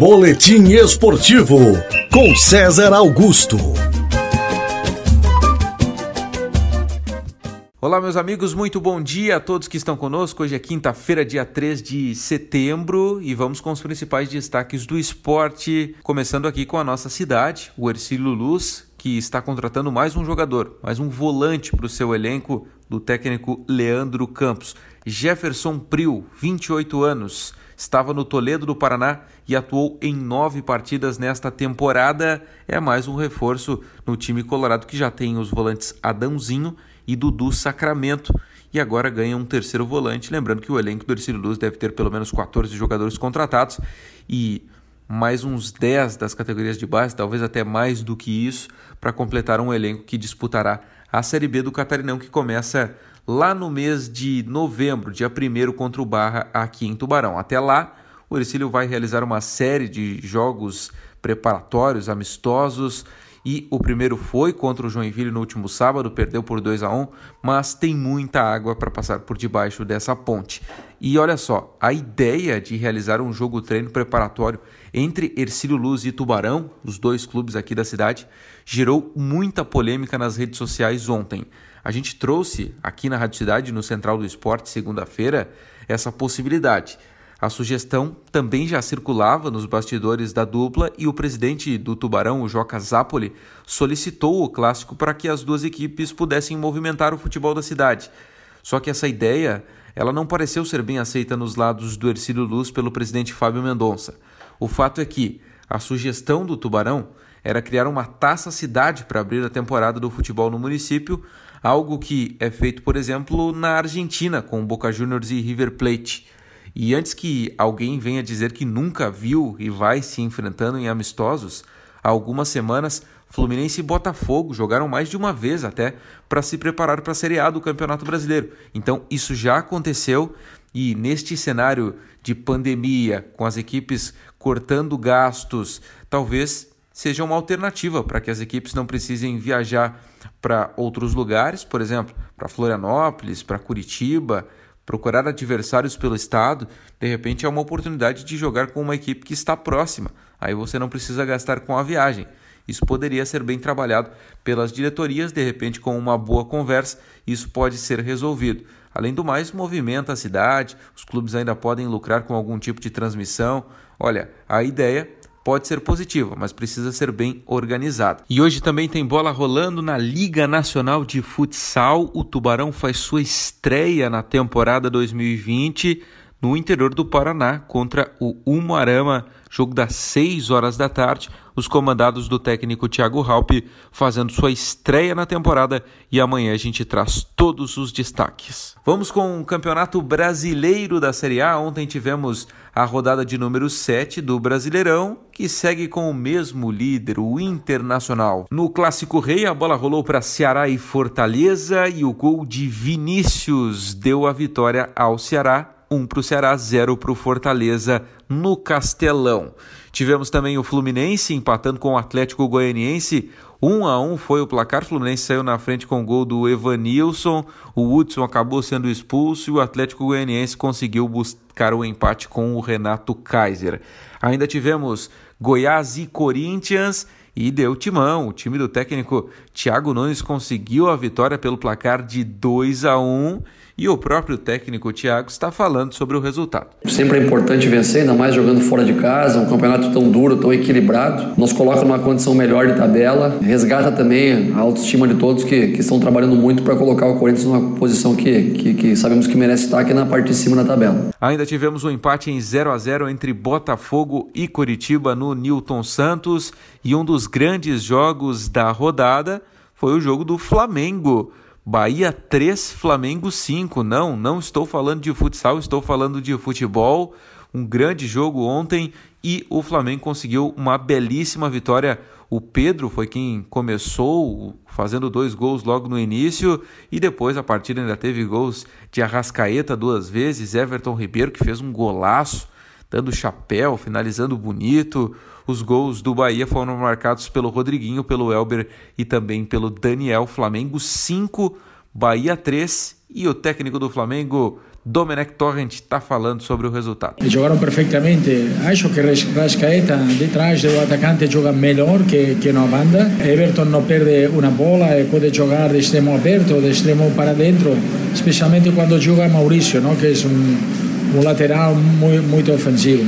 Boletim Esportivo com César Augusto. Olá, meus amigos, muito bom dia a todos que estão conosco. Hoje é quinta-feira, dia 3 de setembro, e vamos com os principais destaques do esporte, começando aqui com a nossa cidade, o Ercílio Luz, que está contratando mais um jogador, mais um volante para o seu elenco do técnico Leandro Campos. Jefferson Priu, 28 anos, estava no Toledo do Paraná e atuou em nove partidas nesta temporada. É mais um reforço no time colorado que já tem os volantes Adãozinho e Dudu Sacramento e agora ganha um terceiro volante. Lembrando que o elenco do Ercílio Luz deve ter pelo menos 14 jogadores contratados e mais uns 10 das categorias de base, talvez até mais do que isso, para completar um elenco que disputará a Série B do Catarinão, que começa lá no mês de novembro, dia 1 contra o Barra, aqui em Tubarão. Até lá, o Ercílio vai realizar uma série de jogos preparatórios, amistosos, e o primeiro foi contra o Joinville no último sábado, perdeu por 2 a 1, mas tem muita água para passar por debaixo dessa ponte. E olha só, a ideia de realizar um jogo treino preparatório entre Ercílio Luz e Tubarão, os dois clubes aqui da cidade, gerou muita polêmica nas redes sociais ontem. A gente trouxe aqui na Rádio Cidade, no Central do Esporte, segunda-feira, essa possibilidade. A sugestão também já circulava nos bastidores da dupla e o presidente do Tubarão, o Joca Zapoli, solicitou o clássico para que as duas equipes pudessem movimentar o futebol da cidade. Só que essa ideia, ela não pareceu ser bem aceita nos lados do Ercílio Luz pelo presidente Fábio Mendonça. O fato é que a sugestão do Tubarão era criar uma taça cidade para abrir a temporada do futebol no município, algo que é feito, por exemplo, na Argentina com Boca Juniors e River Plate. E antes que alguém venha dizer que nunca viu e vai se enfrentando em amistosos, há algumas semanas Fluminense e Botafogo jogaram mais de uma vez até para se preparar para a Série A do Campeonato Brasileiro. Então isso já aconteceu e neste cenário de pandemia, com as equipes cortando gastos, talvez seja uma alternativa para que as equipes não precisem viajar para outros lugares, por exemplo, para Florianópolis, para Curitiba, procurar adversários pelo estado, de repente é uma oportunidade de jogar com uma equipe que está próxima. Aí você não precisa gastar com a viagem. Isso poderia ser bem trabalhado pelas diretorias, de repente com uma boa conversa, isso pode ser resolvido. Além do mais, movimenta a cidade, os clubes ainda podem lucrar com algum tipo de transmissão. Olha, a ideia pode ser positiva, mas precisa ser bem organizada. E hoje também tem bola rolando na Liga Nacional de Futsal. O Tubarão faz sua estreia na temporada 2020 no interior do Paraná contra o Umuarama, jogo das 6 horas da tarde. Os comandados do técnico Thiago Halpe fazendo sua estreia na temporada e amanhã a gente traz todos os destaques. Vamos com o Campeonato Brasileiro da Série A. Ontem tivemos a rodada de número 7 do Brasileirão, que segue com o mesmo líder, o Internacional. No Clássico Rei, a bola rolou para Ceará e Fortaleza e o gol de Vinícius deu a vitória ao Ceará 1 para o Ceará, 0 para o Fortaleza no Castelão. Tivemos também o Fluminense empatando com o Atlético Goianiense. 1 a 1 foi o placar. O Fluminense saiu na frente com o gol do Evanilson. O Hudson acabou sendo expulso e o Atlético Goianiense conseguiu buscar o empate com o Renato Kaiser. Ainda tivemos Goiás e Corinthians e deu timão. O time do técnico Thiago Nunes conseguiu a vitória pelo placar de 2 a 1 e o próprio técnico Thiago está falando sobre o resultado. Sempre é importante vencer, ainda mais jogando fora de casa, um campeonato tão duro, tão equilibrado. Nos coloca numa condição melhor de tabela, resgata também a autoestima de todos que, que estão trabalhando muito para colocar o Corinthians numa posição que, que, que, sabemos que merece estar aqui na parte de cima da tabela. Ainda tivemos um empate em 0 a 0 entre Botafogo e Curitiba no Newton Santos e um dos grandes jogos da rodada foi o jogo do Flamengo. Bahia 3, Flamengo 5. Não, não estou falando de futsal, estou falando de futebol. Um grande jogo ontem e o Flamengo conseguiu uma belíssima vitória. O Pedro foi quem começou fazendo dois gols logo no início e depois a partida ainda teve gols de Arrascaeta duas vezes, Everton Ribeiro que fez um golaço dando chapéu, finalizando bonito. Os gols do Bahia foram marcados pelo Rodriguinho, pelo Elber e também pelo Daniel. Flamengo 5, Bahia 3. E o técnico do Flamengo Domenech Torrent está falando sobre o resultado. Jogaram perfeitamente. Acho que Rascaeta, de trás do atacante, joga melhor que, que na banda. Everton não perde uma bola e pode jogar de extremo aberto, de extremo para dentro, especialmente quando joga Maurício, não? que é um, um lateral muito, muito ofensivo.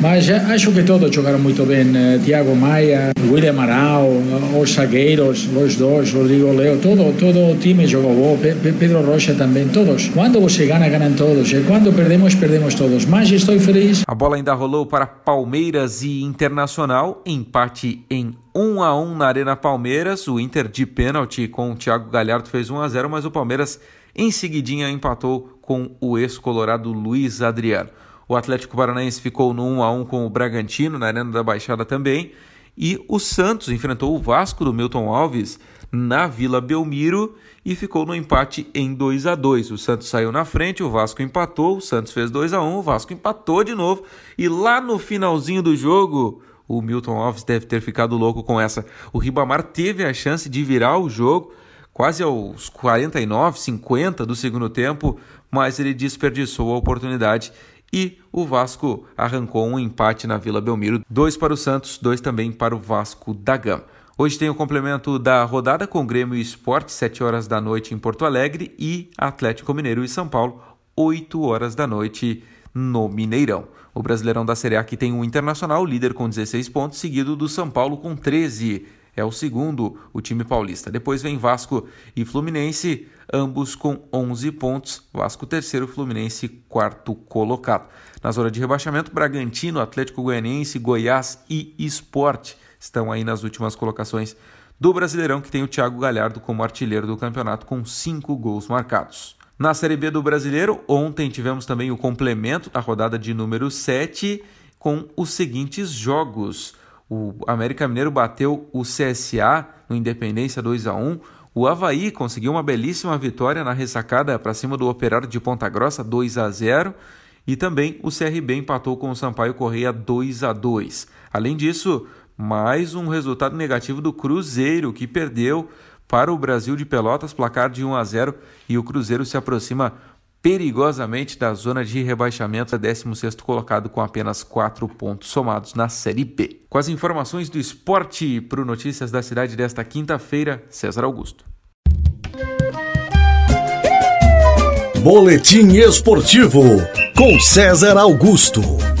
Mas acho que todos jogaram muito bem. Eh, Tiago Maia, William Arau, os zagueiros, os dois, Rodrigo Leo, todo, todo o time jogou bom. Pedro Rocha também, todos. Quando você ganha, ganham todos. E quando perdemos, perdemos todos. Mas estou feliz. A bola ainda rolou para Palmeiras e Internacional. Empate em 1 a 1 na Arena Palmeiras. O Inter de pênalti com o Thiago Galhardo fez 1 a 0, mas o Palmeiras em seguidinha empatou com o ex-colorado Luiz Adriano. O Atlético Paranaense ficou no 1 a 1 com o Bragantino na Arena da Baixada também. E o Santos enfrentou o Vasco do Milton Alves na Vila Belmiro e ficou no empate em 2 a 2. O Santos saiu na frente, o Vasco empatou, o Santos fez 2 a 1, o Vasco empatou de novo e lá no finalzinho do jogo, o Milton Alves deve ter ficado louco com essa. O Ribamar teve a chance de virar o jogo quase aos 49, 50 do segundo tempo, mas ele desperdiçou a oportunidade e o Vasco arrancou um empate na Vila Belmiro, dois para o Santos, dois também para o Vasco da Gama. Hoje tem o complemento da rodada com Grêmio e Esporte, 7 horas da noite em Porto Alegre, e Atlético Mineiro e São Paulo, 8 horas da noite no Mineirão. O Brasileirão da Série A que tem o Internacional, líder com 16 pontos, seguido do São Paulo com 13 é o segundo, o time paulista. Depois vem Vasco e Fluminense, ambos com 11 pontos. Vasco terceiro, Fluminense quarto colocado. Na zona de rebaixamento, Bragantino, Atlético Goianiense, Goiás e Esporte estão aí nas últimas colocações do Brasileirão, que tem o Thiago Galhardo como artilheiro do campeonato com cinco gols marcados. Na Série B do Brasileiro, ontem tivemos também o complemento da rodada de número 7 com os seguintes jogos. O América Mineiro bateu o CSA no Independência 2 a 1. O Havaí conseguiu uma belíssima vitória na ressacada para cima do Operário de Ponta Grossa 2 a 0 e também o CRB empatou com o Sampaio Correia 2 a 2. Além disso, mais um resultado negativo do Cruzeiro que perdeu para o Brasil de Pelotas, placar de 1 a 0 e o Cruzeiro se aproxima perigosamente da zona de rebaixamento, é 16º colocado com apenas 4 pontos somados na Série B. Com as informações do esporte para o Notícias da Cidade desta quinta-feira, César Augusto. Boletim Esportivo com César Augusto.